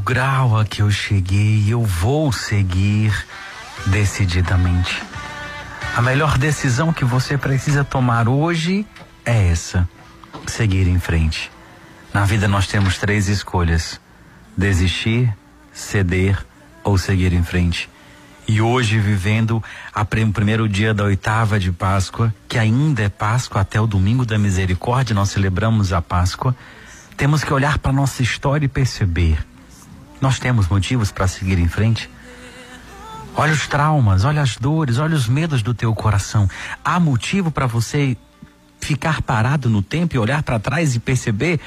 O grau a que eu cheguei, eu vou seguir decididamente. A melhor decisão que você precisa tomar hoje é essa: seguir em frente. Na vida nós temos três escolhas: desistir, ceder ou seguir em frente. E hoje, vivendo o primeiro dia da oitava de Páscoa, que ainda é Páscoa até o domingo da misericórdia, nós celebramos a Páscoa, temos que olhar para nossa história e perceber: nós temos motivos para seguir em frente? Olha os traumas, olha as dores, olha os medos do teu coração. Há motivo para você ficar parado no tempo e olhar para trás e perceber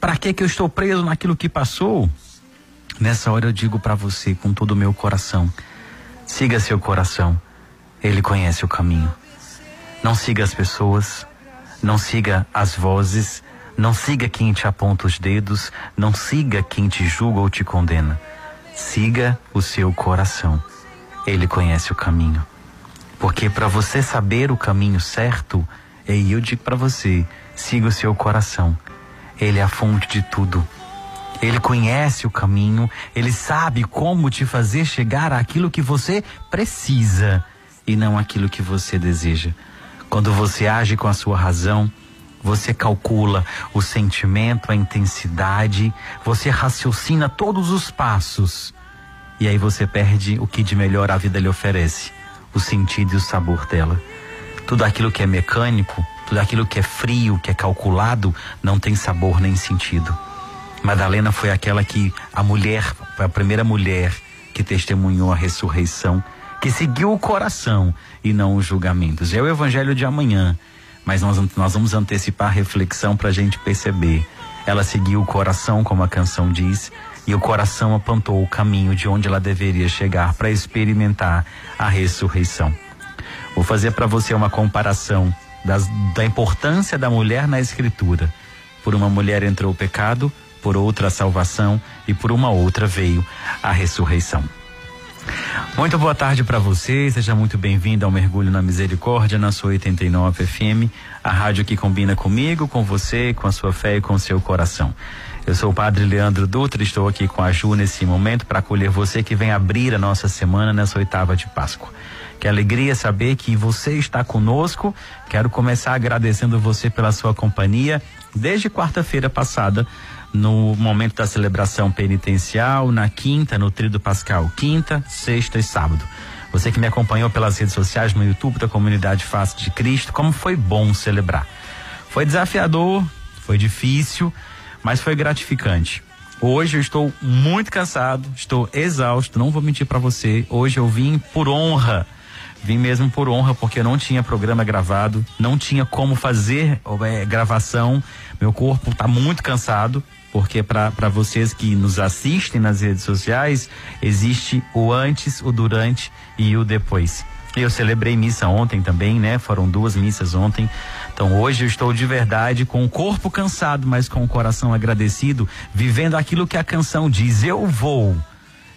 para que que eu estou preso naquilo que passou? Nessa hora eu digo para você com todo o meu coração: siga seu coração. Ele conhece o caminho. Não siga as pessoas, não siga as vozes, não siga quem te aponta os dedos, não siga quem te julga ou te condena. Siga o seu coração. Ele conhece o caminho. Porque para você saber o caminho certo, e eu digo para você, siga o seu coração. Ele é a fonte de tudo. Ele conhece o caminho, ele sabe como te fazer chegar àquilo que você precisa e não aquilo que você deseja. Quando você age com a sua razão, você calcula o sentimento, a intensidade, você raciocina todos os passos. E aí você perde o que de melhor a vida lhe oferece: o sentido e o sabor dela. Tudo aquilo que é mecânico, tudo aquilo que é frio, que é calculado, não tem sabor nem sentido. Madalena foi aquela que a mulher, foi a primeira mulher que testemunhou a ressurreição, que seguiu o coração e não os julgamentos. É o evangelho de amanhã, mas nós, nós vamos antecipar a reflexão para a gente perceber. Ela seguiu o coração, como a canção diz, e o coração apontou o caminho de onde ela deveria chegar para experimentar a ressurreição. Vou fazer para você uma comparação das, da importância da mulher na Escritura. Por uma mulher entrou o pecado, por outra a salvação e por uma outra veio a ressurreição. Muito boa tarde para você, seja muito bem-vindo ao Mergulho na Misericórdia na sua 89 FM, a rádio que combina comigo, com você, com a sua fé e com o seu coração. Eu sou o Padre Leandro Dutra, estou aqui com a Ju nesse momento para acolher você que vem abrir a nossa semana nessa oitava de Páscoa. Que alegria saber que você está conosco. Quero começar agradecendo você pela sua companhia desde quarta-feira passada no momento da celebração penitencial, na quinta, no Trido Pascal, quinta, sexta e sábado. Você que me acompanhou pelas redes sociais, no YouTube da Comunidade Face de Cristo, como foi bom celebrar. Foi desafiador, foi difícil, mas foi gratificante. Hoje eu estou muito cansado, estou exausto, não vou mentir para você. Hoje eu vim por honra. Vim mesmo por honra, porque eu não tinha programa gravado, não tinha como fazer é, gravação. Meu corpo está muito cansado, porque para vocês que nos assistem nas redes sociais, existe o antes, o durante e o depois. Eu celebrei missa ontem também, né? Foram duas missas ontem. Então hoje eu estou de verdade com o corpo cansado, mas com o coração agradecido, vivendo aquilo que a canção diz: Eu vou,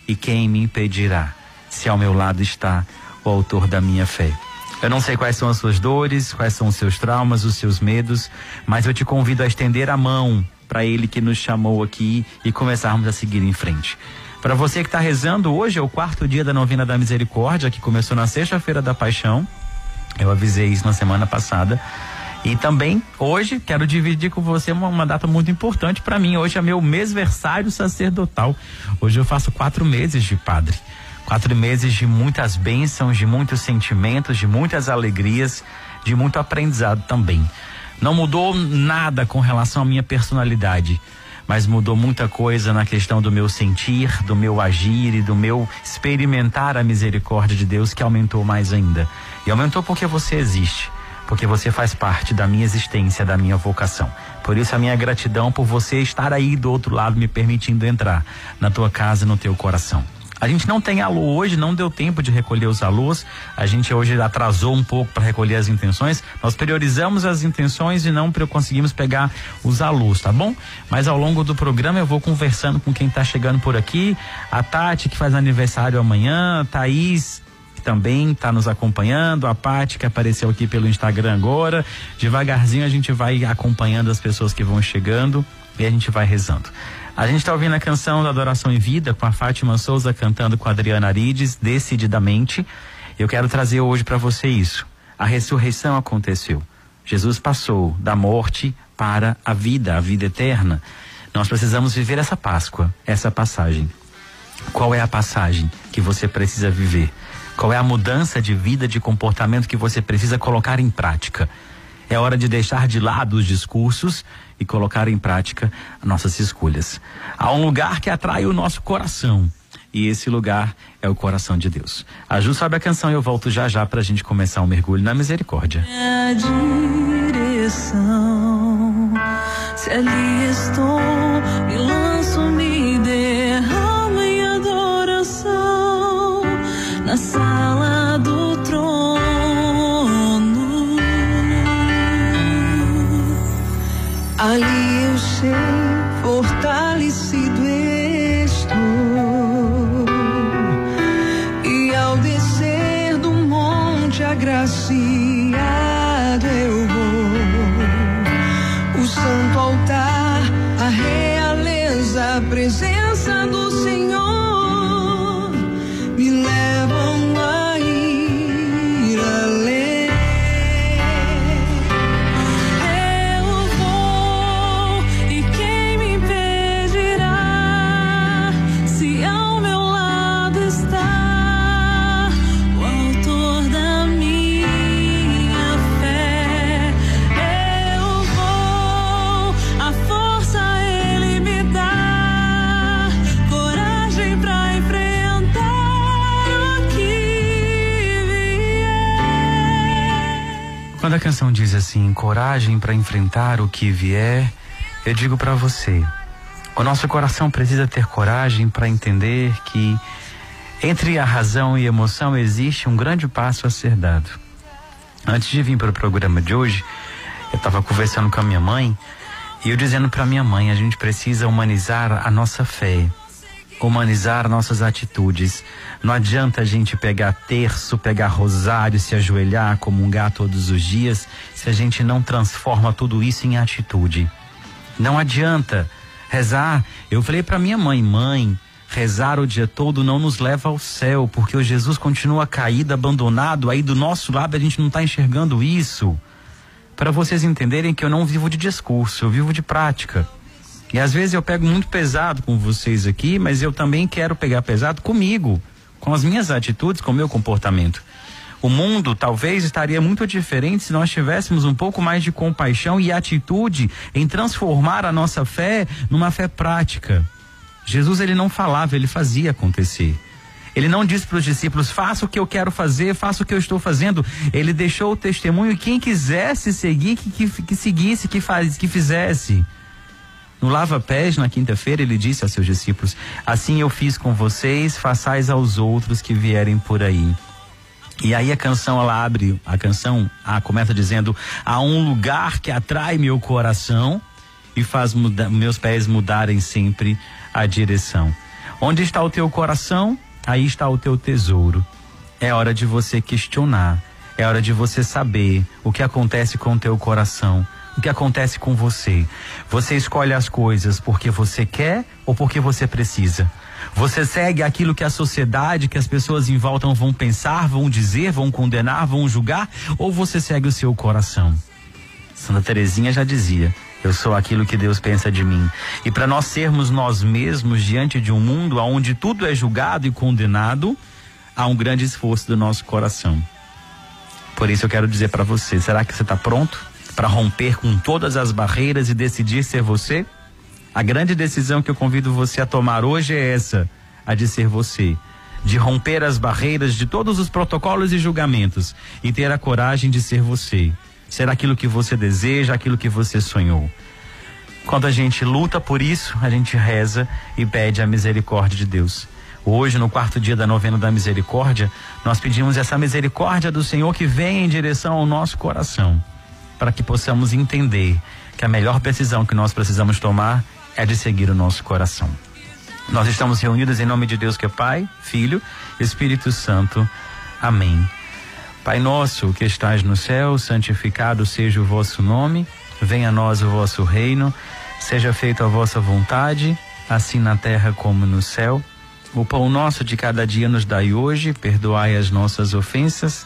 e quem me impedirá? Se ao meu lado está o autor da minha fé. Eu não sei quais são as suas dores, quais são os seus traumas, os seus medos, mas eu te convido a estender a mão para Ele que nos chamou aqui e começarmos a seguir em frente. Para você que está rezando, hoje é o quarto dia da novena da misericórdia, que começou na sexta-feira da paixão. Eu avisei isso na semana passada. E também, hoje, quero dividir com você uma, uma data muito importante para mim. Hoje é meu mêsversário sacerdotal. Hoje eu faço quatro meses de padre. Quatro meses de muitas bênçãos, de muitos sentimentos, de muitas alegrias, de muito aprendizado também. Não mudou nada com relação à minha personalidade, mas mudou muita coisa na questão do meu sentir, do meu agir e do meu experimentar a misericórdia de Deus que aumentou mais ainda. E aumentou porque você existe, porque você faz parte da minha existência, da minha vocação. Por isso a minha gratidão por você estar aí do outro lado me permitindo entrar na tua casa, no teu coração. A gente não tem alô hoje, não deu tempo de recolher os alôs. A gente hoje atrasou um pouco para recolher as intenções. Nós priorizamos as intenções e não conseguimos pegar os alôs, tá bom? Mas ao longo do programa eu vou conversando com quem está chegando por aqui. A Tati, que faz aniversário amanhã, a Thaís, que também está nos acompanhando, a Paty, que apareceu aqui pelo Instagram agora. Devagarzinho a gente vai acompanhando as pessoas que vão chegando E a gente vai rezando. A gente está ouvindo a canção da Adoração em Vida com a Fátima Souza cantando com a Adriana Arides, decididamente. Eu quero trazer hoje para você isso. A ressurreição aconteceu. Jesus passou da morte para a vida, a vida eterna. Nós precisamos viver essa Páscoa, essa passagem. Qual é a passagem que você precisa viver? Qual é a mudança de vida, de comportamento que você precisa colocar em prática? É hora de deixar de lado os discursos e colocar em prática nossas escolhas. Há um lugar que atrai o nosso coração. E esse lugar é o coração de Deus. A Ju sabe a canção e eu volto já já para a gente começar o um mergulho na misericórdia. Direção, se ali estou, me Ali assim, coragem para enfrentar o que vier, eu digo para você, o nosso coração precisa ter coragem para entender que entre a razão e a emoção existe um grande passo a ser dado. Antes de vir para o programa de hoje, eu estava conversando com a minha mãe e eu dizendo para minha mãe, a gente precisa humanizar a nossa fé, humanizar nossas atitudes. Não adianta a gente pegar terço, pegar rosário, se ajoelhar, comungar todos os dias, se a gente não transforma tudo isso em atitude. Não adianta rezar. Eu falei para minha mãe, mãe, rezar o dia todo não nos leva ao céu, porque o Jesus continua caído, abandonado, aí do nosso lado a gente não está enxergando isso. Para vocês entenderem que eu não vivo de discurso, eu vivo de prática. E às vezes eu pego muito pesado com vocês aqui, mas eu também quero pegar pesado comigo, com as minhas atitudes, com o meu comportamento. O mundo talvez estaria muito diferente se nós tivéssemos um pouco mais de compaixão e atitude em transformar a nossa fé numa fé prática. Jesus ele não falava, ele fazia acontecer. Ele não disse para os discípulos: faça o que eu quero fazer, faça o que eu estou fazendo. Ele deixou o testemunho quem quisesse seguir, que, que, que seguisse, que, faz, que fizesse. No Lava Pés, na quinta-feira, ele disse aos seus discípulos: Assim eu fiz com vocês, façais aos outros que vierem por aí. E aí a canção ela abre, a canção a, começa dizendo: há um lugar que atrai meu coração e faz muda, meus pés mudarem sempre a direção. Onde está o teu coração? Aí está o teu tesouro. É hora de você questionar, é hora de você saber o que acontece com o teu coração, o que acontece com você. Você escolhe as coisas porque você quer ou porque você precisa. Você segue aquilo que a sociedade, que as pessoas em volta vão pensar, vão dizer, vão condenar, vão julgar, ou você segue o seu coração? Santa Teresinha já dizia: Eu sou aquilo que Deus pensa de mim. E para nós sermos nós mesmos diante de um mundo onde tudo é julgado e condenado, há um grande esforço do nosso coração. Por isso eu quero dizer para você: será que você está pronto para romper com todas as barreiras e decidir ser você? A grande decisão que eu convido você a tomar hoje é essa: a de ser você. De romper as barreiras de todos os protocolos e julgamentos e ter a coragem de ser você. Ser aquilo que você deseja, aquilo que você sonhou. Quando a gente luta por isso, a gente reza e pede a misericórdia de Deus. Hoje, no quarto dia da novena da misericórdia, nós pedimos essa misericórdia do Senhor que vem em direção ao nosso coração, para que possamos entender que a melhor decisão que nós precisamos tomar é de seguir o nosso coração. Nós estamos reunidos em nome de Deus que é Pai, Filho, Espírito Santo. Amém. Pai nosso que estás no céu, santificado seja o vosso nome, venha a nós o vosso reino, Seja feita a vossa vontade, assim na terra como no céu. O pão nosso de cada dia nos dai hoje, perdoai as nossas ofensas,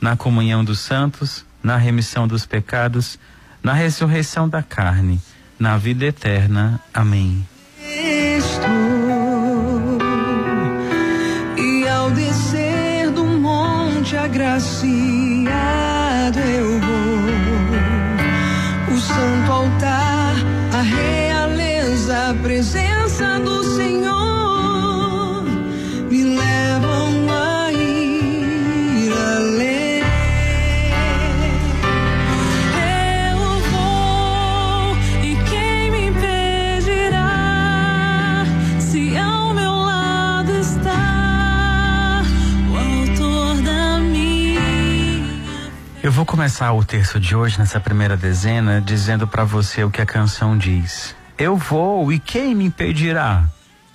na comunhão dos santos, na remissão dos pecados, na ressurreição da carne, na vida eterna. Amém. E ao descer do monte agraciado eu vou. O santo altar, a realeza, a começar o terço de hoje, nessa primeira dezena, dizendo para você o que a canção diz. Eu vou e quem me impedirá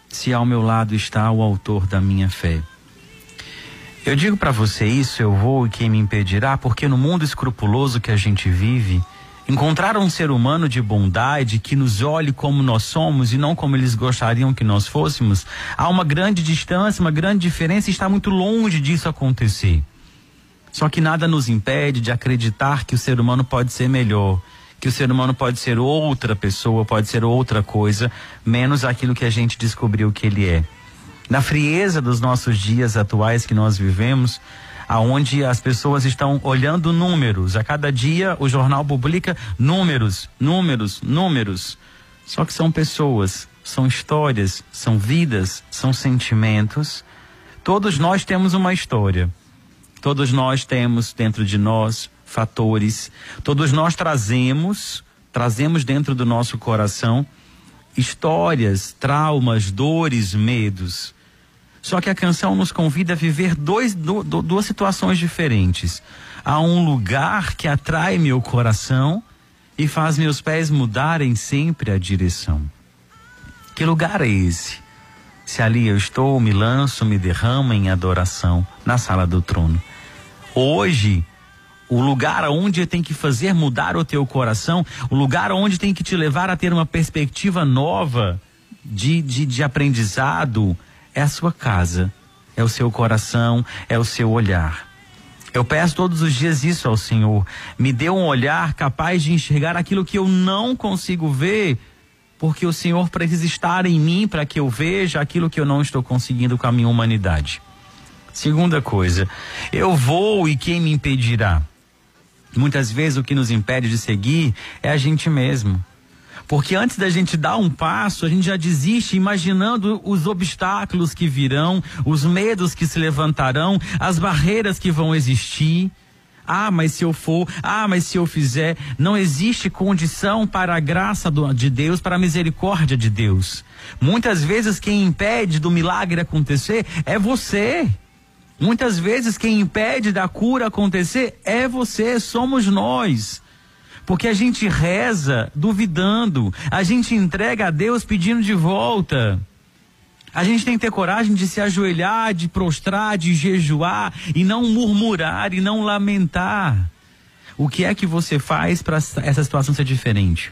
se ao meu lado está o autor da minha fé? Eu digo para você isso, eu vou e quem me impedirá, porque no mundo escrupuloso que a gente vive, encontrar um ser humano de bondade que nos olhe como nós somos e não como eles gostariam que nós fôssemos, há uma grande distância, uma grande diferença e está muito longe disso acontecer. Só que nada nos impede de acreditar que o ser humano pode ser melhor, que o ser humano pode ser outra pessoa, pode ser outra coisa, menos aquilo que a gente descobriu que ele é. Na frieza dos nossos dias atuais que nós vivemos, aonde as pessoas estão olhando números, a cada dia o jornal publica números, números, números. Só que são pessoas, são histórias, são vidas, são sentimentos. Todos nós temos uma história. Todos nós temos dentro de nós fatores. Todos nós trazemos, trazemos dentro do nosso coração histórias, traumas, dores, medos. Só que a canção nos convida a viver dois, du- du- duas situações diferentes. Há um lugar que atrai meu coração e faz meus pés mudarem sempre a direção. Que lugar é esse? Se ali eu estou, me lanço, me derramo em adoração na sala do trono. Hoje, o lugar onde tem que fazer mudar o teu coração, o lugar onde tem que te levar a ter uma perspectiva nova de, de, de aprendizado, é a sua casa, é o seu coração, é o seu olhar. Eu peço todos os dias isso ao Senhor. Me dê um olhar capaz de enxergar aquilo que eu não consigo ver, porque o Senhor precisa estar em mim para que eu veja aquilo que eu não estou conseguindo com a minha humanidade. Segunda coisa, eu vou e quem me impedirá? Muitas vezes o que nos impede de seguir é a gente mesmo. Porque antes da gente dar um passo, a gente já desiste imaginando os obstáculos que virão, os medos que se levantarão, as barreiras que vão existir. Ah, mas se eu for, ah, mas se eu fizer, não existe condição para a graça do- de Deus, para a misericórdia de Deus. Muitas vezes quem impede do milagre acontecer é você. Muitas vezes quem impede da cura acontecer é você, somos nós. Porque a gente reza duvidando, a gente entrega a Deus pedindo de volta. A gente tem que ter coragem de se ajoelhar, de prostrar, de jejuar e não murmurar e não lamentar. O que é que você faz para essa situação ser diferente?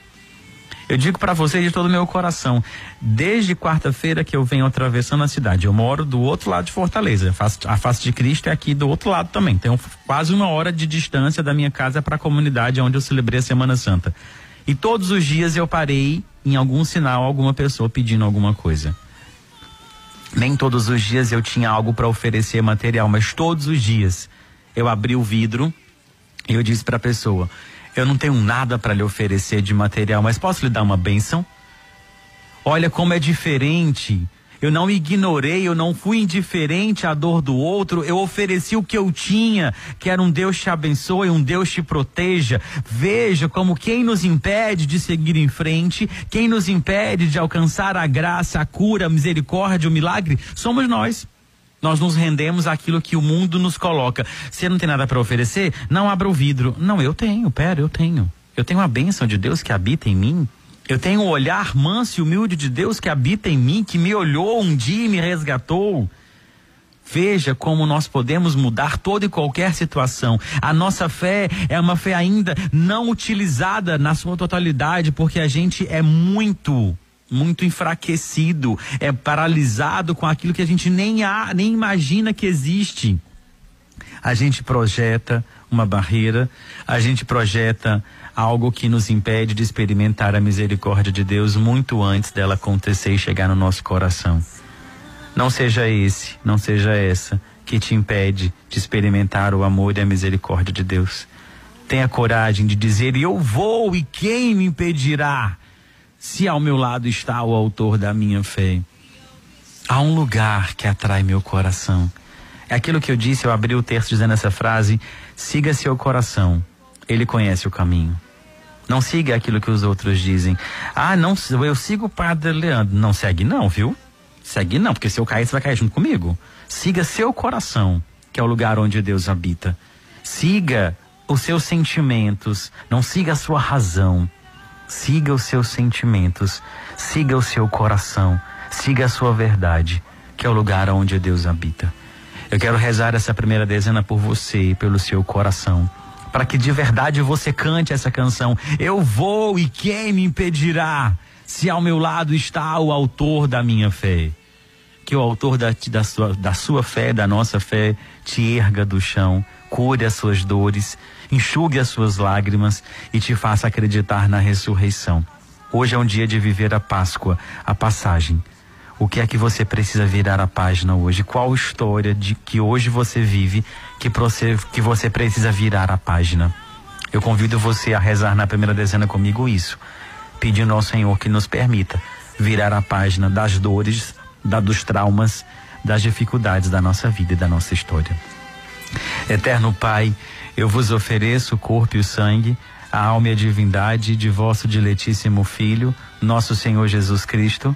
Eu digo para você de todo o meu coração, desde quarta-feira que eu venho atravessando a cidade. Eu moro do outro lado de Fortaleza. A face, a face de Cristo é aqui do outro lado também. Tenho quase uma hora de distância da minha casa para a comunidade onde eu celebrei a Semana Santa. E todos os dias eu parei em algum sinal alguma pessoa pedindo alguma coisa. Nem todos os dias eu tinha algo para oferecer material, mas todos os dias eu abri o vidro e eu disse para a pessoa: Eu não tenho nada para lhe oferecer de material, mas posso lhe dar uma bênção? Olha como é diferente. Eu não ignorei, eu não fui indiferente à dor do outro, eu ofereci o que eu tinha, que era um Deus te abençoe, um Deus te proteja. Veja como quem nos impede de seguir em frente, quem nos impede de alcançar a graça, a cura, a misericórdia, o milagre, somos nós. Nós nos rendemos àquilo que o mundo nos coloca. Você não tem nada para oferecer? Não abra o vidro. Não, eu tenho, pera, eu tenho. Eu tenho a bênção de Deus que habita em mim. Eu tenho o olhar manso e humilde de Deus que habita em mim, que me olhou um dia e me resgatou. Veja como nós podemos mudar toda e qualquer situação. A nossa fé é uma fé ainda não utilizada na sua totalidade, porque a gente é muito, muito enfraquecido, é paralisado com aquilo que a gente nem, há, nem imagina que existe. A gente projeta uma barreira, a gente projeta algo que nos impede de experimentar a misericórdia de Deus muito antes dela acontecer e chegar no nosso coração. Não seja esse, não seja essa que te impede de experimentar o amor e a misericórdia de Deus. Tenha coragem de dizer: Eu vou e quem me impedirá? Se ao meu lado está o autor da minha fé. Há um lugar que atrai meu coração. É aquilo que eu disse, eu abri o texto dizendo essa frase: siga seu coração, ele conhece o caminho. Não siga aquilo que os outros dizem. Ah, não, eu sigo o padre Leandro. Não segue, não, viu? Segue não, porque se eu cair, você vai cair junto comigo. Siga seu coração, que é o lugar onde Deus habita. Siga os seus sentimentos, não siga a sua razão. Siga os seus sentimentos, siga o seu coração, siga a sua verdade, que é o lugar onde Deus habita. Eu quero rezar essa primeira dezena por você e pelo seu coração, para que de verdade você cante essa canção. Eu vou e quem me impedirá? Se ao meu lado está o autor da minha fé. Que o autor da, da, sua, da sua fé, da nossa fé, te erga do chão, cure as suas dores, enxugue as suas lágrimas e te faça acreditar na ressurreição. Hoje é um dia de viver a Páscoa, a passagem. O que é que você precisa virar a página hoje? Qual história de que hoje você vive que você, que você precisa virar a página? Eu convido você a rezar na primeira dezena comigo isso, pedindo ao Senhor que nos permita virar a página das dores, da, dos traumas, das dificuldades da nossa vida e da nossa história. Eterno Pai, eu vos ofereço o corpo e o sangue, a alma e a divindade de vosso diletíssimo Filho, nosso Senhor Jesus Cristo,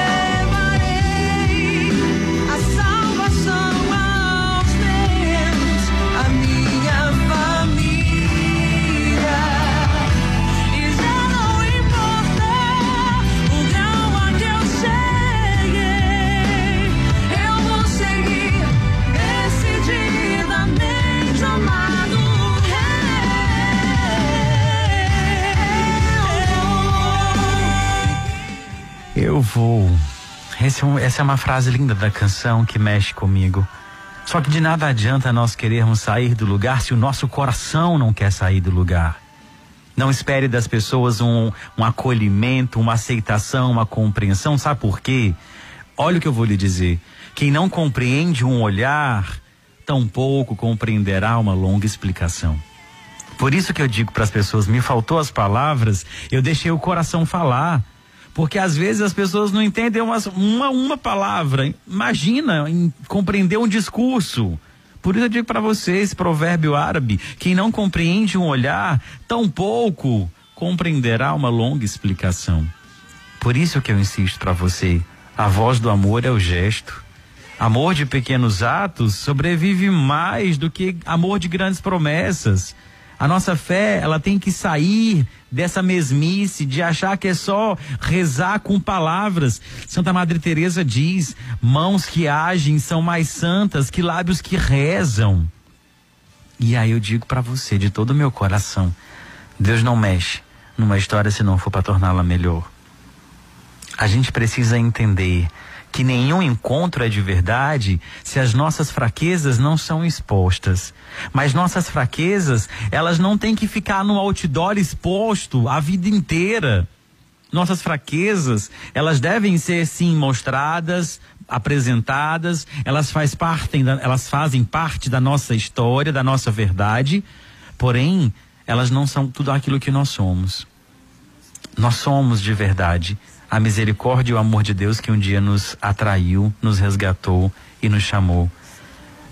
Eu vou. É essa é uma frase linda da canção que mexe comigo. Só que de nada adianta nós querermos sair do lugar se o nosso coração não quer sair do lugar. Não espere das pessoas um, um acolhimento, uma aceitação, uma compreensão. Sabe por quê? Olha o que eu vou lhe dizer. Quem não compreende um olhar, tampouco compreenderá uma longa explicação. Por isso que eu digo para as pessoas, me faltou as palavras, eu deixei o coração falar. Porque às vezes as pessoas não entendem umas- uma, uma palavra. Imagina em compreender um discurso. Por isso eu digo para você esse provérbio árabe: quem não compreende um olhar, tampouco compreenderá uma longa explicação. Por isso que eu insisto para você: a voz do amor é o gesto. Amor de pequenos atos sobrevive mais do que amor de grandes promessas. A nossa fé, ela tem que sair dessa mesmice de achar que é só rezar com palavras. Santa Madre Teresa diz: "Mãos que agem são mais santas que lábios que rezam". E aí eu digo para você de todo o meu coração, Deus não mexe numa história se não for para torná-la melhor. A gente precisa entender que nenhum encontro é de verdade se as nossas fraquezas não são expostas. Mas nossas fraquezas, elas não têm que ficar no outdoor exposto a vida inteira. Nossas fraquezas, elas devem ser sim mostradas, apresentadas, elas, faz parte elas fazem parte da nossa história, da nossa verdade, porém, elas não são tudo aquilo que nós somos. Nós somos de verdade a misericórdia e o amor de Deus que um dia nos atraiu, nos resgatou e nos chamou.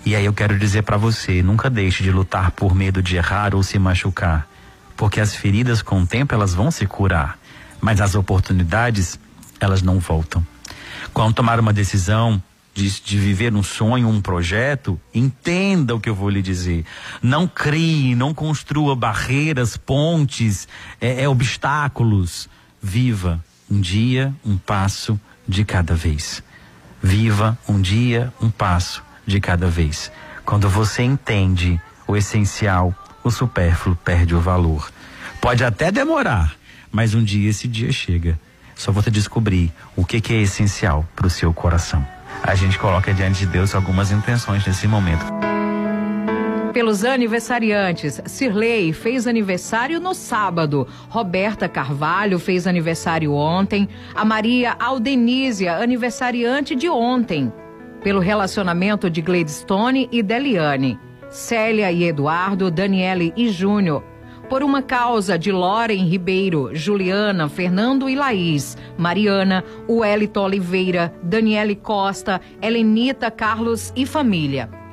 E aí eu quero dizer para você, nunca deixe de lutar por medo de errar ou se machucar, porque as feridas com o tempo elas vão se curar, mas as oportunidades elas não voltam. Quando tomar uma decisão de, de viver um sonho, um projeto, entenda o que eu vou lhe dizer. Não crie, não construa barreiras, pontes, é, é, obstáculos. Viva um dia, um passo de cada vez. Viva um dia, um passo de cada vez. Quando você entende o essencial, o supérfluo perde o valor. Pode até demorar, mas um dia esse dia chega. Só você descobrir o que, que é essencial para o seu coração. A gente coloca diante de Deus algumas intenções nesse momento. Pelos aniversariantes, Cirlei fez aniversário no sábado. Roberta Carvalho fez aniversário ontem. A Maria Aldenísia, aniversariante de ontem. Pelo relacionamento de Gladstone e Deliane. Célia e Eduardo, Daniele e Júnior. Por uma causa de Loren Ribeiro, Juliana, Fernando e Laís, Mariana, Wellington Oliveira, Daniele Costa, Helenita, Carlos e família.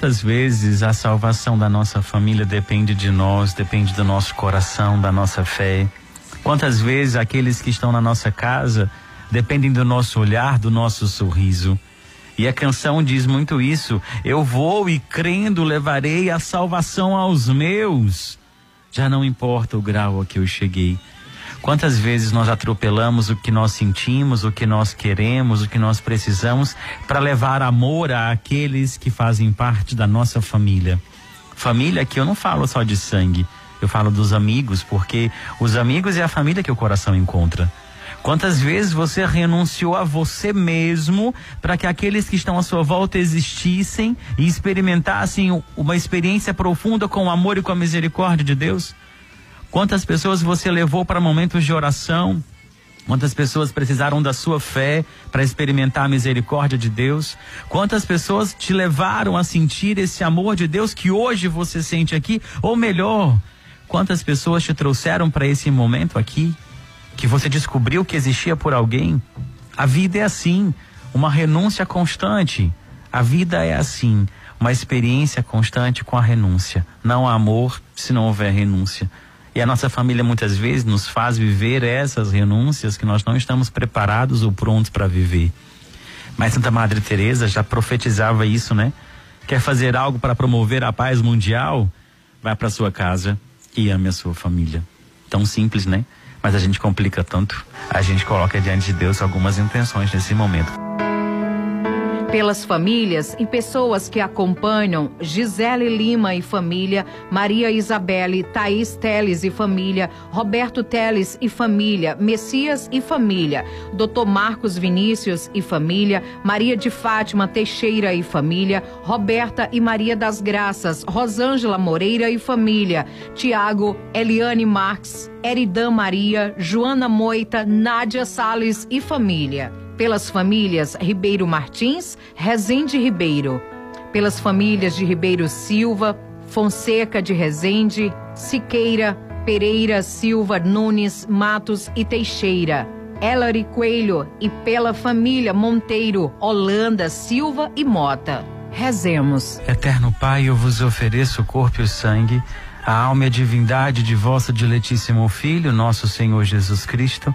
Quantas vezes a salvação da nossa família depende de nós, depende do nosso coração, da nossa fé? Quantas vezes aqueles que estão na nossa casa dependem do nosso olhar, do nosso sorriso? E a canção diz muito isso. Eu vou e crendo levarei a salvação aos meus. Já não importa o grau a que eu cheguei. Quantas vezes nós atropelamos o que nós sentimos, o que nós queremos, o que nós precisamos para levar amor àqueles que fazem parte da nossa família. Família que eu não falo só de sangue, eu falo dos amigos, porque os amigos é a família que o coração encontra. Quantas vezes você renunciou a você mesmo para que aqueles que estão à sua volta existissem e experimentassem uma experiência profunda com o amor e com a misericórdia de Deus? Quantas pessoas você levou para momentos de oração? Quantas pessoas precisaram da sua fé para experimentar a misericórdia de Deus? Quantas pessoas te levaram a sentir esse amor de Deus que hoje você sente aqui? Ou melhor, quantas pessoas te trouxeram para esse momento aqui? Que você descobriu que existia por alguém? A vida é assim, uma renúncia constante. A vida é assim, uma experiência constante com a renúncia. Não há amor se não houver renúncia. E a nossa família muitas vezes nos faz viver essas renúncias que nós não estamos preparados ou prontos para viver. Mas Santa Madre Teresa já profetizava isso, né? Quer fazer algo para promover a paz mundial? Vá para sua casa e ame a sua família. Tão simples, né? Mas a gente complica tanto. A gente coloca diante de Deus algumas intenções nesse momento. Pelas famílias e pessoas que acompanham Gisele Lima e família, Maria Isabelle, Thaís Teles e família, Roberto Teles e família, Messias e família, Dr. Marcos Vinícius e família, Maria de Fátima Teixeira e família, Roberta e Maria das Graças, Rosângela Moreira e família, Tiago, Eliane Marques, Eridan Maria, Joana Moita, Nádia Salles e família pelas famílias Ribeiro Martins, Rezende Ribeiro, pelas famílias de Ribeiro Silva, Fonseca de Rezende, Siqueira, Pereira, Silva, Nunes, Matos e Teixeira. Ellery Coelho e pela família Monteiro, Holanda, Silva e Mota. Rezemos. Eterno Pai, eu vos ofereço o corpo e o sangue, a alma e a divindade de vosso diletíssimo Filho, nosso Senhor Jesus Cristo,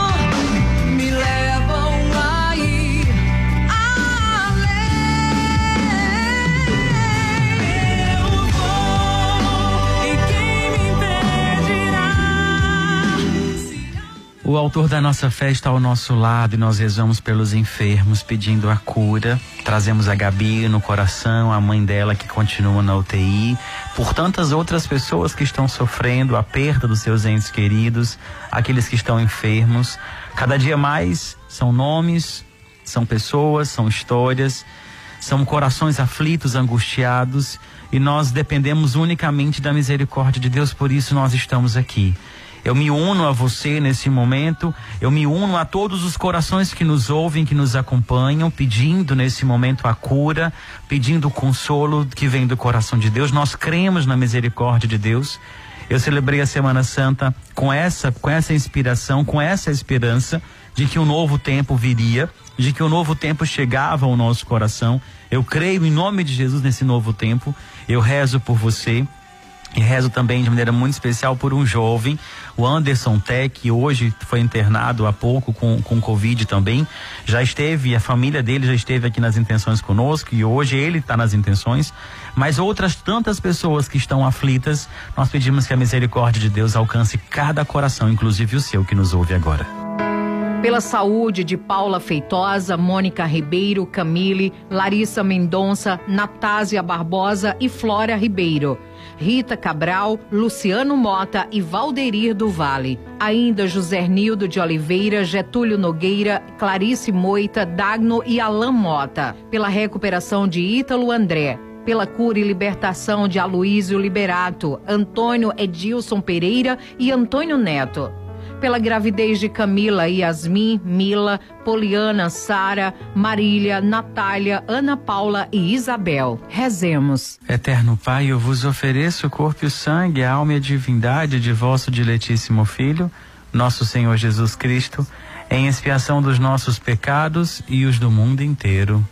O autor da nossa fé está ao nosso lado e nós rezamos pelos enfermos, pedindo a cura. Trazemos a Gabi no coração, a mãe dela que continua na UTI, por tantas outras pessoas que estão sofrendo a perda dos seus entes queridos, aqueles que estão enfermos. Cada dia mais são nomes, são pessoas, são histórias, são corações aflitos, angustiados, e nós dependemos unicamente da misericórdia de Deus, por isso nós estamos aqui. Eu me uno a você nesse momento, eu me uno a todos os corações que nos ouvem, que nos acompanham, pedindo nesse momento a cura, pedindo o consolo que vem do coração de Deus. Nós cremos na misericórdia de Deus. Eu celebrei a Semana Santa com essa, com essa inspiração, com essa esperança de que um novo tempo viria, de que um novo tempo chegava ao nosso coração. Eu creio em nome de Jesus nesse novo tempo. Eu rezo por você. E rezo também de maneira muito especial por um jovem, o Anderson Tech, que hoje foi internado há pouco com, com Covid também. Já esteve, a família dele já esteve aqui nas intenções conosco e hoje ele está nas intenções. Mas outras tantas pessoas que estão aflitas, nós pedimos que a misericórdia de Deus alcance cada coração, inclusive o seu que nos ouve agora. Pela saúde de Paula Feitosa, Mônica Ribeiro, Camille, Larissa Mendonça, Natásia Barbosa e Flora Ribeiro. Rita Cabral, Luciano Mota e Valderir do Vale. Ainda José Nildo de Oliveira, Getúlio Nogueira, Clarice Moita, Dagno e Alain Mota. Pela recuperação de Ítalo André. pela cura e libertação de Aloísio Liberato, Antônio Edilson Pereira e Antônio Neto. Pela gravidez de Camila, Yasmin, Mila, Poliana, Sara, Marília, Natália, Ana Paula e Isabel. Rezemos. Eterno Pai, eu vos ofereço o corpo e o sangue, a alma e a divindade de vosso diletíssimo Filho, nosso Senhor Jesus Cristo, em expiação dos nossos pecados e os do mundo inteiro.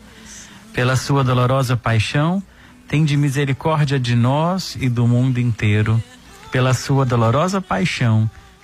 Pela sua dolorosa paixão, tende misericórdia de nós e do mundo inteiro. Pela sua dolorosa paixão,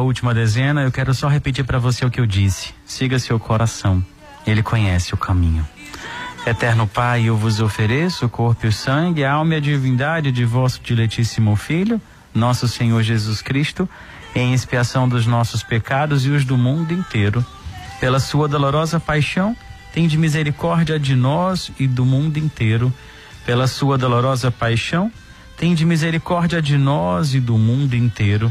A última dezena. Eu quero só repetir para você o que eu disse. Siga seu coração. Ele conhece o caminho. Eterno Pai, eu vos ofereço o corpo e o sangue, a alma e a divindade de vosso diletíssimo Filho, nosso Senhor Jesus Cristo, em expiação dos nossos pecados e os do mundo inteiro. Pela sua dolorosa paixão, tende misericórdia de nós e do mundo inteiro. Pela sua dolorosa paixão, tende misericórdia de nós e do mundo inteiro.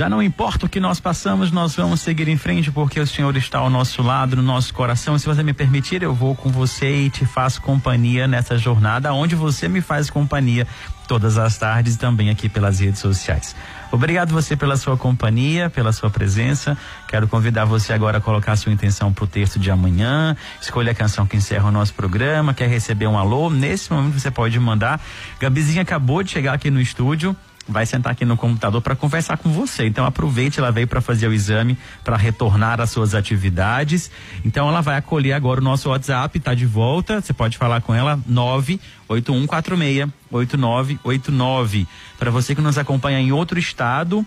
Já não importa o que nós passamos, nós vamos seguir em frente porque o Senhor está ao nosso lado, no nosso coração. Se você me permitir, eu vou com você e te faço companhia nessa jornada, onde você me faz companhia todas as tardes também aqui pelas redes sociais. Obrigado você pela sua companhia, pela sua presença. Quero convidar você agora a colocar sua intenção para o texto de amanhã. Escolha a canção que encerra o nosso programa. Quer receber um alô? Nesse momento você pode mandar. Gabizinha acabou de chegar aqui no estúdio vai sentar aqui no computador para conversar com você. Então aproveite, ela veio para fazer o exame, para retornar às suas atividades. Então ela vai acolher agora o nosso WhatsApp, está de volta. Você pode falar com ela 98146 8989. Para você que nos acompanha em outro estado,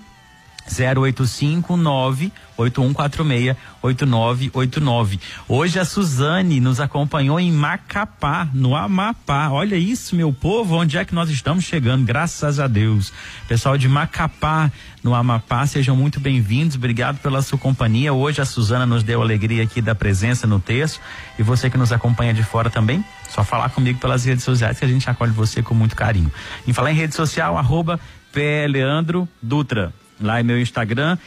0859 8146 8989. Hoje a Suzane nos acompanhou em Macapá, no Amapá. Olha isso, meu povo, onde é que nós estamos chegando? Graças a Deus. Pessoal de Macapá, no Amapá, sejam muito bem-vindos. Obrigado pela sua companhia. Hoje a Suzana nos deu alegria aqui da presença no texto. E você que nos acompanha de fora também, só falar comigo pelas redes sociais que a gente acolhe você com muito carinho. Em falar em rede social, arroba. Leandro Dutra. Lá é meu Instagram.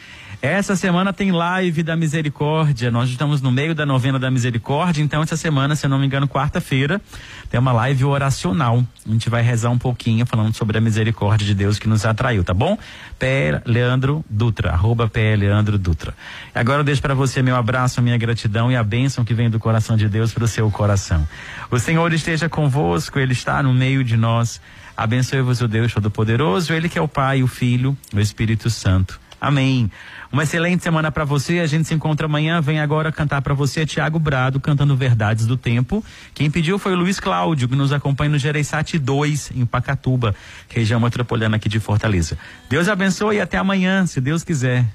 Essa semana tem live da misericórdia. Nós estamos no meio da novena da misericórdia, então essa semana, se eu não me engano, quarta-feira, tem uma live oracional. A gente vai rezar um pouquinho falando sobre a misericórdia de Deus que nos atraiu, tá bom? Pé Leandro Dutra, arroba Pé Leandro Dutra. Agora eu deixo para você meu abraço, minha gratidão e a bênção que vem do coração de Deus para o seu coração. O Senhor esteja convosco, Ele está no meio de nós. Abençoe-vos o Deus Todo-Poderoso, Ele que é o Pai, o Filho, o Espírito Santo. Amém. Uma excelente semana para você. A gente se encontra amanhã. Vem agora cantar para você Tiago Brado cantando Verdades do Tempo. Quem pediu foi o Luiz Cláudio, que nos acompanha no Gereissati 2, em Pacatuba, região metropolitana aqui de Fortaleza. Deus abençoe e até amanhã, se Deus quiser.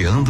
Leandro Dutra, na 89